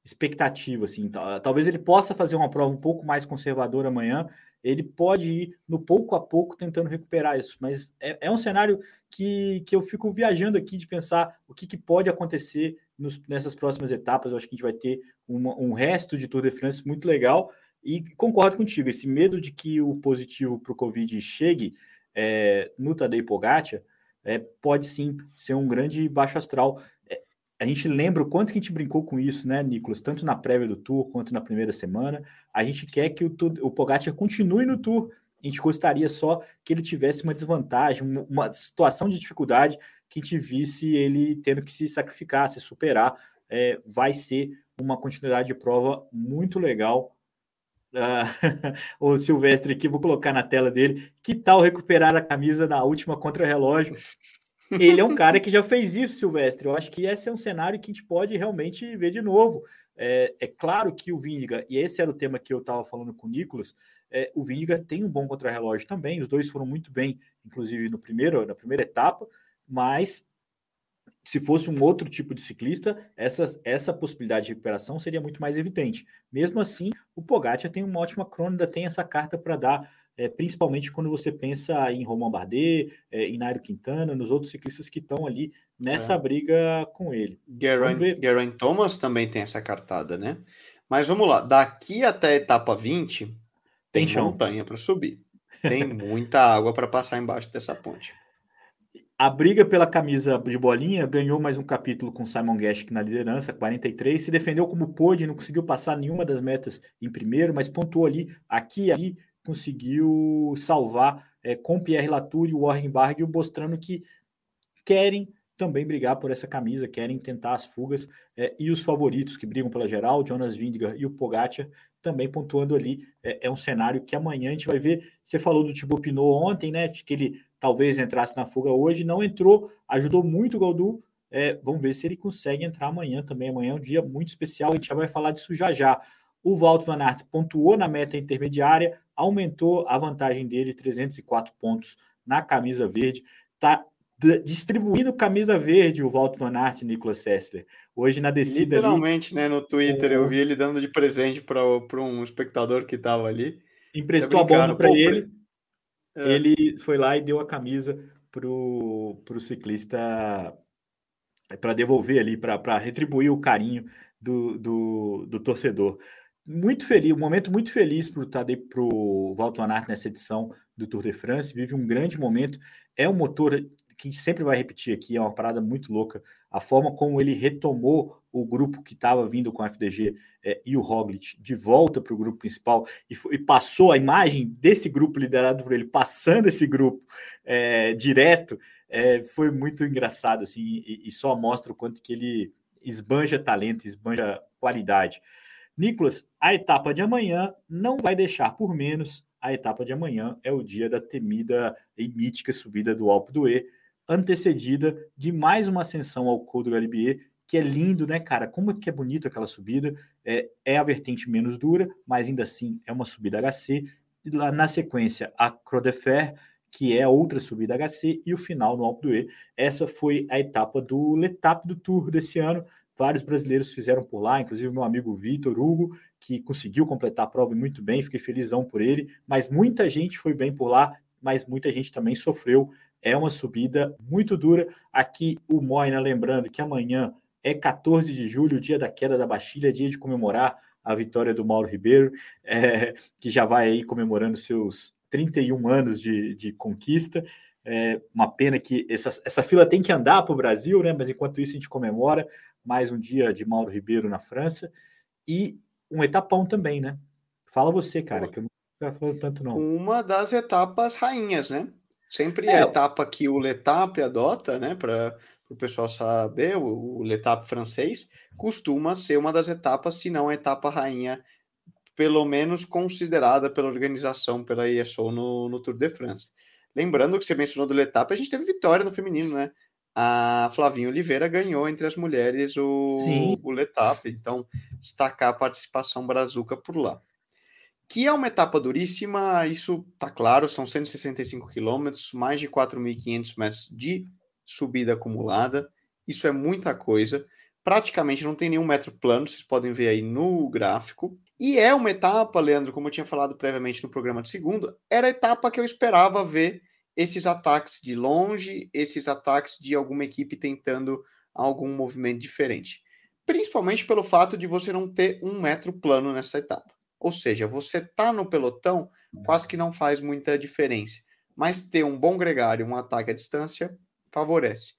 Speaker 1: expectativa, assim. Talvez ele possa fazer uma prova um pouco mais conservadora amanhã. Ele pode ir no pouco a pouco tentando recuperar isso, mas é, é um cenário que, que eu fico viajando aqui de pensar o que, que pode acontecer nos, nessas próximas etapas. Eu acho que a gente vai ter uma, um resto de Tour de France muito legal. E concordo contigo, esse medo de que o positivo para o Covid chegue é, no Tadej Pogacar, é, pode sim ser um grande baixo astral. A gente lembra o quanto que a gente brincou com isso, né, Nicolas? Tanto na prévia do Tour quanto na primeira semana. A gente quer que o, o Pogacar continue no Tour. A gente gostaria só que ele tivesse uma desvantagem, uma, uma situação de dificuldade, que a gente visse ele tendo que se sacrificar, se superar. É, vai ser uma continuidade de prova muito legal Uh, [laughs] o Silvestre aqui, vou colocar na tela dele. Que tal recuperar a camisa na última contra-relógio? Ele é um cara que já fez isso, Silvestre. Eu acho que esse é um cenário que a gente pode realmente ver de novo. É, é claro que o Vindiga, e esse era o tema que eu estava falando com o Nicolas, é, o Vindiga tem um bom contra-relógio também. Os dois foram muito bem, inclusive no primeiro, na primeira etapa, mas se fosse um outro tipo de ciclista, essa, essa possibilidade de recuperação seria muito mais evidente. Mesmo assim, o Pogacar tem uma ótima crônica, tem essa carta para dar, é, principalmente quando você pensa em Romain Bardet, é, em Nairo Quintana, nos outros ciclistas que estão ali nessa é. briga com ele.
Speaker 2: Geraint Thomas também tem essa cartada, né? Mas vamos lá, daqui até a etapa 20, tem, tem montanha para subir. Tem [laughs] muita água para passar embaixo dessa ponte.
Speaker 1: A briga pela camisa de bolinha ganhou mais um capítulo com Simon Geschke na liderança, 43. Se defendeu como pôde, não conseguiu passar nenhuma das metas em primeiro, mas pontuou ali, aqui e ali, conseguiu salvar é, com Pierre Latour e o Warren Barguil, mostrando que querem também brigar por essa camisa, querem tentar as fugas. É, e os favoritos que brigam pela geral, Jonas Vingegaard e o Pogacar, também pontuando ali. É, é, um cenário que amanhã a gente vai ver. Você falou do Thibaut Pinot ontem, né? Que ele talvez entrasse na fuga hoje, não entrou, ajudou muito o Galdu. É, vamos ver se ele consegue entrar amanhã também. Amanhã é um dia muito especial, a gente já vai falar disso já já. O Walt Van Aert pontuou na meta intermediária, aumentou a vantagem dele, 304 pontos na camisa verde. Está distribuindo camisa verde o Walt Van Aert e Nicolas Sessler. Hoje na descida
Speaker 2: Literalmente, ali, né, no Twitter, o... eu vi ele dando de presente para um espectador que estava ali.
Speaker 1: Emprestou a bomba para ele. É. Ele foi lá e deu a camisa pro, pro ciclista é, para devolver ali, para retribuir o carinho do, do, do, torcedor. Muito feliz, um momento muito feliz para o Tadej, para o Walter Van nessa edição do Tour de France, vive um grande momento. É um motor que sempre vai repetir aqui, é uma parada muito louca. A forma como ele retomou o grupo que estava vindo com a FDG é, e o Roglic de volta para o grupo principal e, e, passou a imagem desse grupo liderado por ele, passando esse grupo é, direto, é, foi muito engraçado assim, e, e só mostra o quanto que ele esbanja talento, esbanja qualidade. Nicolas, a etapa de amanhã não vai deixar por menos. A etapa de amanhã é o dia da temida e mítica subida do Alpe d'Huez antecedida de mais uma ascensão ao Col do Galibier, que é lindo, né, cara? Como que é bonito aquela subida. É, é a vertente menos dura, mas ainda assim é uma subida HC. E lá na sequência, a Croix de Fer, que é outra subida HC, e o final no Alpe d'Huez. Essa foi a etapa do Letap do Tour desse ano. Vários brasileiros fizeram por lá, inclusive meu amigo Vitor Hugo, que conseguiu completar a prova muito bem, fiquei felizão por ele. Mas muita gente foi bem por lá, mas muita gente também sofreu é uma subida muito dura. Aqui o Moina, lembrando que amanhã é 14 de julho, dia da queda da Bastilha, dia de comemorar a vitória do Mauro Ribeiro, [laughs] é, que já vai aí comemorando seus 31 anos de, de conquista. É uma pena que essa, essa fila tem que andar para o Brasil, né? Mas enquanto isso a gente comemora mais um dia de Mauro Ribeiro na França e um etapão também, né? Fala você, cara, que eu não estou falando tanto não.
Speaker 2: Uma das etapas rainhas, né? Sempre é. a etapa que o Letap adota, né, para o pessoal saber, o, o L'Etape francês costuma ser uma das etapas, se não a etapa rainha, pelo menos considerada pela organização, pela ISO no, no Tour de France. Lembrando que você mencionou do L'Etape, a gente teve vitória no feminino, né? A Flavinha Oliveira ganhou entre as mulheres o, o L'Etape, então destacar a participação brazuca por lá. Que é uma etapa duríssima, isso tá claro, são 165 quilômetros, mais de 4.500 metros de subida acumulada, isso é muita coisa. Praticamente não tem nenhum metro plano, vocês podem ver aí no gráfico. E é uma etapa, Leandro, como eu tinha falado previamente no programa de segunda, era a etapa que eu esperava ver esses ataques de longe, esses ataques de alguma equipe tentando algum movimento diferente. Principalmente pelo fato de você não ter um metro plano nessa etapa. Ou seja, você tá no pelotão, quase que não faz muita diferença. Mas ter um bom gregário, um ataque à distância, favorece.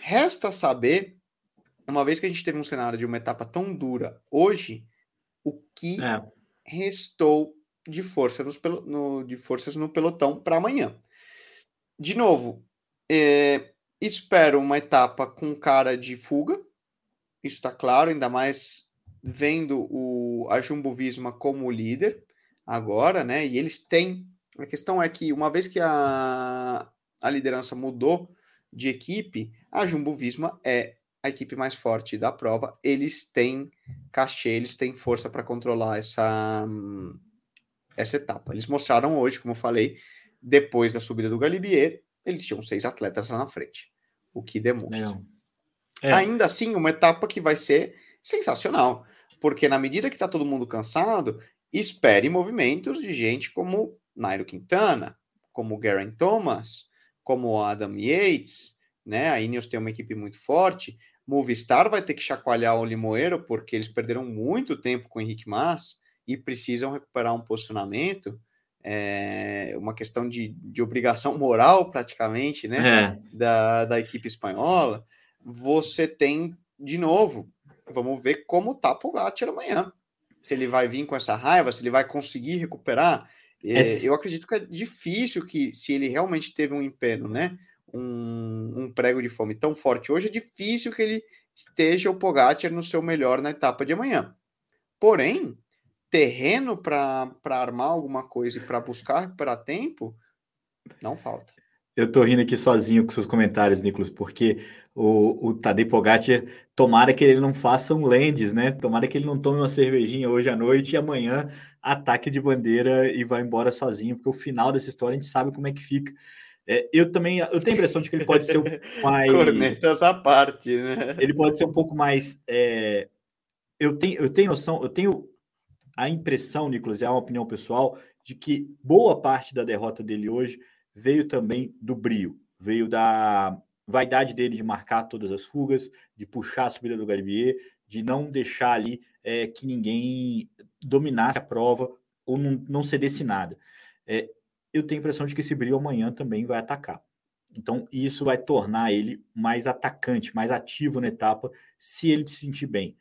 Speaker 2: Resta saber, uma vez que a gente teve um cenário de uma etapa tão dura hoje, o que é. restou de, força nos, no, de forças no pelotão para amanhã de novo, é, espero uma etapa com cara de fuga, isso está claro, ainda mais vendo o, a Jumbo Visma como líder agora, né? E eles têm. A questão é que, uma vez que a, a liderança mudou de equipe, a Jumbo Visma é a equipe mais forte da prova. Eles têm cachê, eles têm força para controlar essa, essa etapa. Eles mostraram hoje, como eu falei, depois da subida do Galibier, eles tinham seis atletas lá na frente, o que demonstra. É. Ainda assim, uma etapa que vai ser sensacional, porque na medida que está todo mundo cansado, espere movimentos de gente como Nairo Quintana, como Garen Thomas, como Adam Yates, né? A Ineos tem uma equipe muito forte. Movistar vai ter que chacoalhar o Limoeiro porque eles perderam muito tempo com o Henrique Mas e precisam recuperar um posicionamento é, uma questão de, de obrigação moral, praticamente, né? É. Da, da equipe espanhola, você tem, de novo, vamos ver como tá Pogacar amanhã. Se ele vai vir com essa raiva, se ele vai conseguir recuperar. É, eu acredito que é difícil que, se ele realmente teve um empenho, né? Um, um, prego de fome tão forte hoje, é difícil que ele esteja o Pogacar no seu melhor na etapa de amanhã. Porém, terreno para armar alguma coisa e para buscar recuperar tempo, não falta.
Speaker 1: Eu tô rindo aqui sozinho com seus comentários, Nicolas, porque o, o Tadej Pogacar, tomara que ele não faça um Landes, né? Tomara que ele não tome uma cervejinha hoje à noite e amanhã ataque de bandeira e vá embora sozinho, porque o final dessa história a gente sabe como é que fica. É, eu também eu tenho a impressão de que ele pode ser um [laughs] mais.
Speaker 2: Corneta essa parte, né?
Speaker 1: Ele pode ser um pouco mais. É... Eu, tenho, eu tenho noção, eu tenho a impressão, Nicolas, é uma opinião pessoal, de que boa parte da derrota dele hoje veio também do brio, veio da vaidade dele de marcar todas as fugas, de puxar a subida do Garibier, de não deixar ali é, que ninguém dominasse a prova ou não, não cedesse nada. É, eu tenho a impressão de que esse brio amanhã também vai atacar. Então, isso vai tornar ele mais atacante, mais ativo na etapa, se ele se sentir bem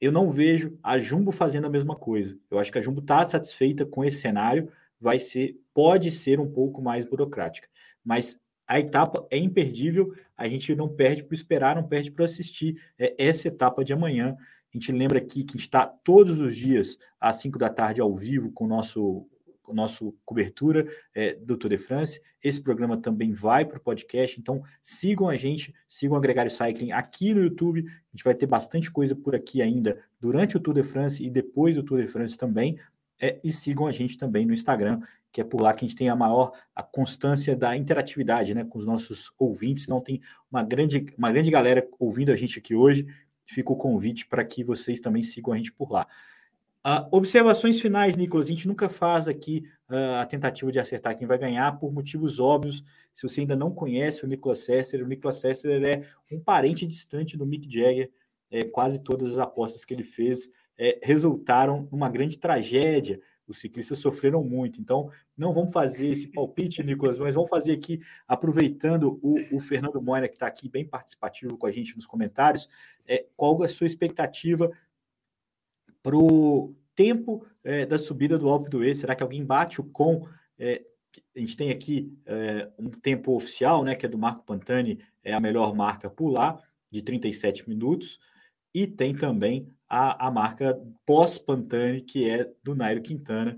Speaker 1: eu não vejo a Jumbo fazendo a mesma coisa. Eu acho que a Jumbo está satisfeita com esse cenário, vai ser, pode ser um pouco mais burocrática, mas a etapa é imperdível, a gente não perde por esperar, não perde por assistir é, essa etapa de amanhã. A gente lembra aqui que a gente está todos os dias às 5 da tarde ao vivo com o nosso nosso cobertura é, do Tour de France. Esse programa também vai para o podcast, então sigam a gente, sigam o Agregário Cycling aqui no YouTube. A gente vai ter bastante coisa por aqui ainda durante o Tour de France e depois do Tour de France também. É, e sigam a gente também no Instagram, que é por lá que a gente tem a maior a constância da interatividade né, com os nossos ouvintes. Então tem uma grande, uma grande galera ouvindo a gente aqui hoje. Fica o convite para que vocês também sigam a gente por lá. Uh, observações finais, Nicolas. A gente nunca faz aqui uh, a tentativa de acertar quem vai ganhar por motivos óbvios. Se você ainda não conhece o Nicolas Sesser, o Nicolas Sesser é um parente distante do Mick Jagger. É, quase todas as apostas que ele fez é, resultaram numa grande tragédia. Os ciclistas sofreram muito. Então, não vamos fazer esse [laughs] palpite, Nicolas, mas vamos fazer aqui, aproveitando o, o Fernando Moira, que está aqui bem participativo com a gente nos comentários, é, qual a sua expectativa para o tempo é, da subida do Alpe do E. Será que alguém bate o com? É, a gente tem aqui é, um tempo oficial, né, que é do Marco Pantani, é a melhor marca por lá, de 37 minutos, e tem também a, a marca pós-Pantane, que é do Nairo Quintana.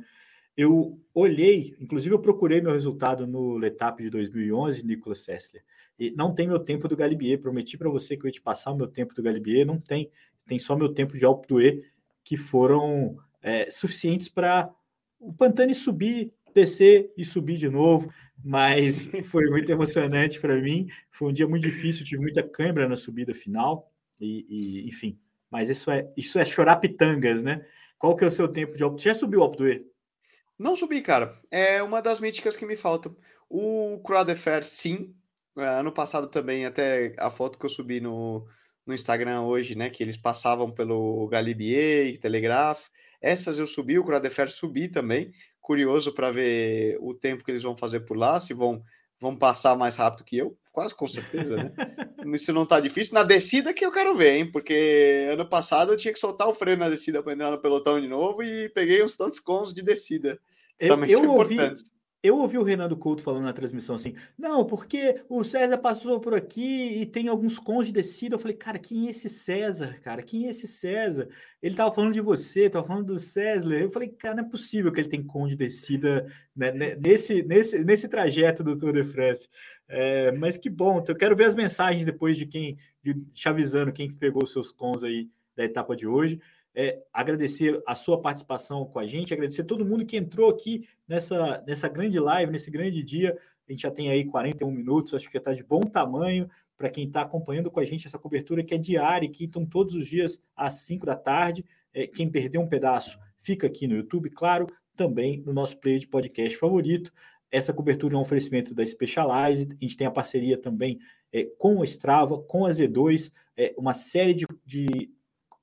Speaker 1: Eu olhei, inclusive eu procurei meu resultado no Letap de 2011, Nicolas Sessler, e não tem meu tempo do Galibier, prometi para você que eu ia te passar o meu tempo do Galibier, não tem, tem só meu tempo de Alpe d'Huez, que foram é, suficientes para o Pantani subir, descer e subir de novo, mas [laughs] foi muito emocionante para mim. Foi um dia muito difícil, tive muita câimbra na subida final, e, e, enfim. Mas isso é isso é chorar pitangas, né? Qual que é o seu tempo de Alpe? Já subiu o Alpe?
Speaker 2: Não subi, cara. É uma das míticas que me faltam. O Croix de Fer, sim. É, ano passado também, até a foto que eu subi no, no Instagram hoje, né? Que eles passavam pelo Galibier e Telegraph. Essas eu subi, o Croix de Fer subi também. Curioso para ver o tempo que eles vão fazer por lá, se vão, vão passar mais rápido que eu, quase com certeza, né? [laughs] Isso não tá difícil. Na descida que eu quero ver, hein? Porque ano passado eu tinha que soltar o freio na descida para entrar no pelotão de novo e peguei uns tantos cons de descida.
Speaker 1: Eu, também eu ouvi, eu ouvi o Renato Couto falando na transmissão assim, não, porque o César passou por aqui e tem alguns cons de descida. Eu falei, cara, quem é esse César, cara? Quem é esse César? Ele tava falando de você, tava falando do César. Eu falei, cara, não é possível que ele tem com de descida né, né, nesse, nesse, nesse trajeto do Tour de France. É, mas que bom, eu quero ver as mensagens depois de quem, de, te avisando quem pegou os seus cons aí da etapa de hoje é, agradecer a sua participação com a gente, agradecer todo mundo que entrou aqui nessa, nessa grande live, nesse grande dia. A gente já tem aí 41 minutos, acho que está de bom tamanho para quem está acompanhando com a gente essa cobertura que é diária, que estão todos os dias às 5 da tarde. É, quem perdeu um pedaço fica aqui no YouTube, claro, também no nosso player de podcast favorito. Essa cobertura é um oferecimento da Specialized. A gente tem a parceria também é, com a Strava, com a Z2, é, uma série de, de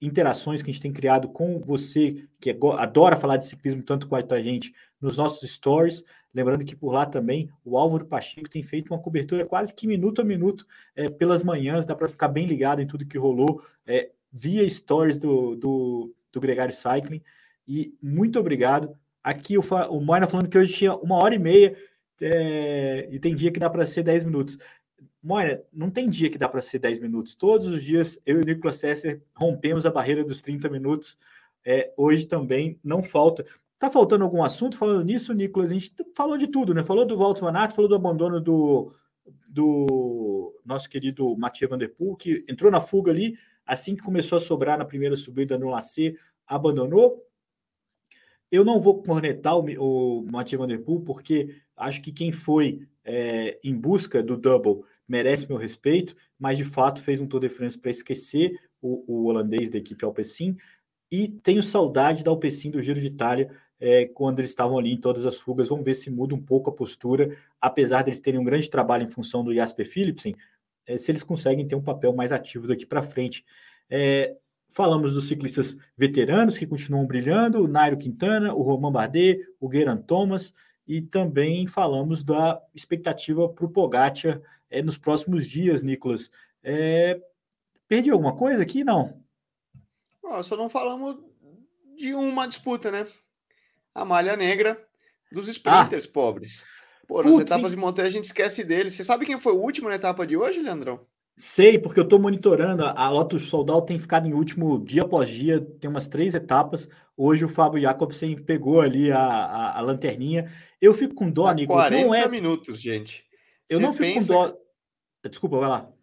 Speaker 1: interações que a gente tem criado com você, que adora falar de ciclismo tanto quanto a gente, nos nossos stories. Lembrando que por lá também o Álvaro Pacheco tem feito uma cobertura quase que minuto a minuto é, pelas manhãs, dá para ficar bem ligado em tudo que rolou é, via stories do, do, do Gregário Cycling. E muito obrigado. Aqui o, o Moina falando que hoje tinha uma hora e meia é, e tem dia que dá para ser 10 minutos. Moira, não tem dia que dá para ser 10 minutos. Todos os dias eu e o Nicolas Sesser rompemos a barreira dos 30 minutos. É, hoje também não falta. Tá faltando algum assunto falando nisso, Nicolas? A gente falou de tudo, né? Falou do Walter Van Aert, falou do abandono do, do nosso querido Mathieu Van Der Poel, que entrou na fuga ali, assim que começou a sobrar na primeira subida no Lacer, abandonou. Eu não vou cornetar o, o Mathieu porque acho que quem foi é, em busca do double merece meu respeito, mas de fato fez um Tour de France para esquecer o, o, holandês da equipe Alpecin e tenho saudade da Alpecin do Giro de Itália é, quando eles estavam ali em todas as fugas. Vamos ver se muda um pouco a postura, apesar deles terem um grande trabalho em função do Jasper Philipsen, é, se eles conseguem ter um papel mais ativo daqui para frente. É, falamos dos ciclistas veteranos que continuam brilhando, o Nairo Quintana, o Romain Bardet, o Geraint Thomas, e também falamos da expectativa para o Pogacar é, nos próximos dias, Nicolas. É, perdi alguma coisa aqui? Não.
Speaker 2: Oh, só não falamos de uma disputa, né? A malha negra dos sprinters ah. pobres. Pô, nas Putz, etapas de montanha a gente esquece deles. Você sabe quem foi o último na etapa de hoje, Leandrão?
Speaker 1: Sei, porque eu estou monitorando. A Lotus Soldal tem ficado em último dia após dia, tem umas três etapas. Hoje o Fábio Jacobsen pegou ali a, a, a lanterninha. Eu fico com dó, Nicolas.
Speaker 2: 40 não é... minutos, gente.
Speaker 1: Eu Você não fico com dó. Que... Desculpa, vai lá.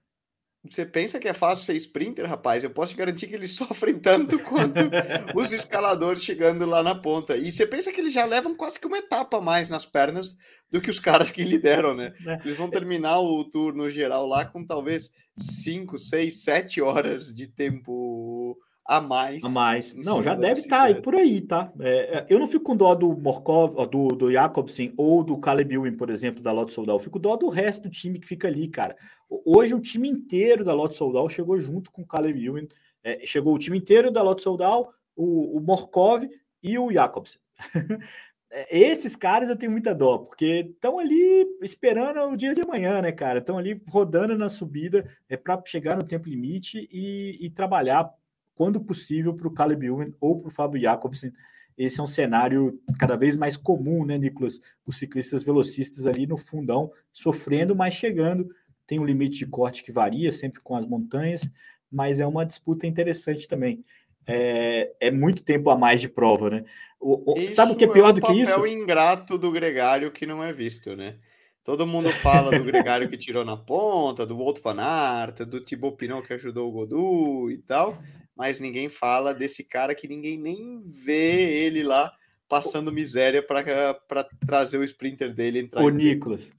Speaker 2: Você pensa que é fácil ser sprinter, rapaz? Eu posso te garantir que eles [laughs] sofrem tanto quanto [laughs] os escaladores chegando lá na ponta. E você pensa que eles já levam quase que uma etapa mais nas pernas do que os caras que lideram, né? É. Eles vão terminar o tour no geral lá com talvez 5, 6, 7 horas de tempo a mais.
Speaker 1: A mais. Não, já deve estar tá por aí, tá? É, é, eu não fico com dó do Morkov, do, do Jacobsen ou do Caleb Ewan, por exemplo, da Lotto Soldal. Eu fico dó do resto do time que fica ali, cara. Hoje o time inteiro da Lotto Soldal chegou junto com o Caleb Ewan. É, chegou o time inteiro da Lotto Soldal, o, o Morkov e o Jacobsen. [laughs] É, esses caras eu tenho muita dó, porque estão ali esperando o dia de amanhã, né, cara? Estão ali rodando na subida é para chegar no tempo limite e, e trabalhar quando possível, para o Caleb Ewan ou para o Fábio Jacobsen. Esse é um cenário cada vez mais comum, né, Nicolas? Os ciclistas velocistas ali no fundão, sofrendo, mas chegando. tem um limite de corte que varia sempre com as montanhas, mas é uma disputa interessante também. É, é muito tempo a mais de prova, né? O, o, sabe o que é pior é do que isso? É
Speaker 2: o ingrato do gregário que não é visto, né? Todo mundo fala do gregário que tirou na ponta, do Wolf Van Aert, do Thibaut Pinot que ajudou o Godu e tal, mas ninguém fala desse cara que ninguém nem vê ele lá passando miséria para trazer o sprinter dele entrar.
Speaker 1: O Nicolas,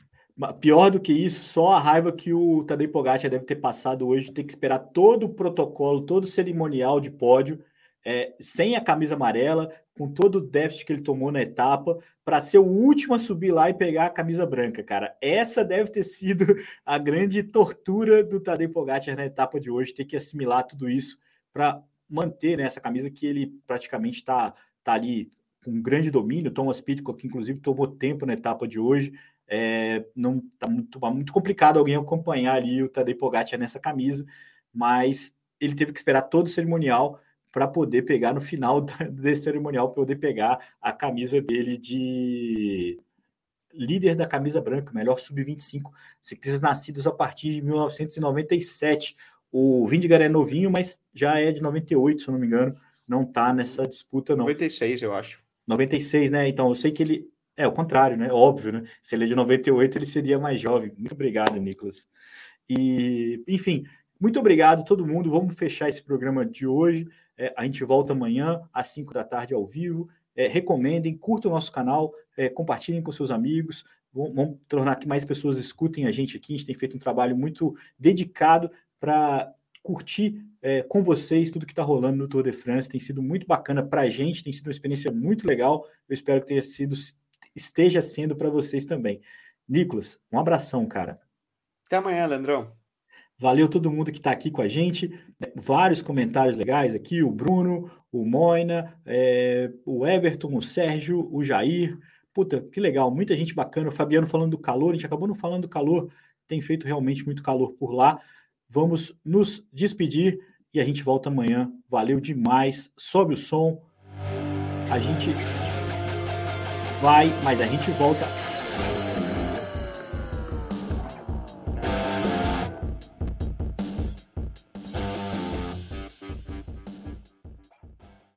Speaker 1: pior do que isso, só a raiva que o Tadej Pogacar deve ter passado hoje, ter que esperar todo o protocolo, todo o cerimonial de pódio, é, sem a camisa amarela, com todo o déficit que ele tomou na etapa, para ser o último a subir lá e pegar a camisa branca, cara. Essa deve ter sido [laughs] a grande tortura do Tadej Pogacar na etapa de hoje, ter que assimilar tudo isso para manter né, essa camisa que ele praticamente está tá ali com um grande domínio. Thomas Pitcock, inclusive, tomou tempo na etapa de hoje. É, não tá muito, tá muito complicado alguém acompanhar ali o Tadej Pogacar nessa camisa, mas ele teve que esperar todo o cerimonial para poder pegar no final [laughs] desse cerimonial, poder pegar a camisa dele de líder da camisa branca, melhor sub-25, ciclistas nascidos a partir de 1997. O Vindigar é novinho, mas já é de 98, se eu não me engano, não está nessa disputa não.
Speaker 2: 96, eu acho.
Speaker 1: 96, né? Então eu sei que ele é o contrário, né? Óbvio, né? Se ele é de 98, ele seria mais jovem. Muito obrigado, Nicolas. E, enfim, muito obrigado a todo mundo. Vamos fechar esse programa de hoje. É, a gente volta amanhã, às 5 da tarde, ao vivo. É, recomendem, curtam o nosso canal, é, compartilhem com seus amigos. Vamos tornar que mais pessoas escutem a gente aqui. A gente tem feito um trabalho muito dedicado para curtir é, com vocês tudo que está rolando no Tour de France. Tem sido muito bacana para a gente, tem sido uma experiência muito legal. Eu espero que tenha sido esteja sendo para vocês também. Nicolas, um abração, cara.
Speaker 2: Até amanhã, Leandrão.
Speaker 1: Valeu todo mundo que está aqui com a gente. Vários comentários legais aqui: o Bruno, o Moina, é, o Everton, o Sérgio, o Jair. Puta, que legal, muita gente bacana. O Fabiano falando do calor, a gente acabou não falando do calor, tem feito realmente muito calor por lá. Vamos nos despedir e a gente volta amanhã. Valeu demais. Sobe o som. A gente vai, mas a gente volta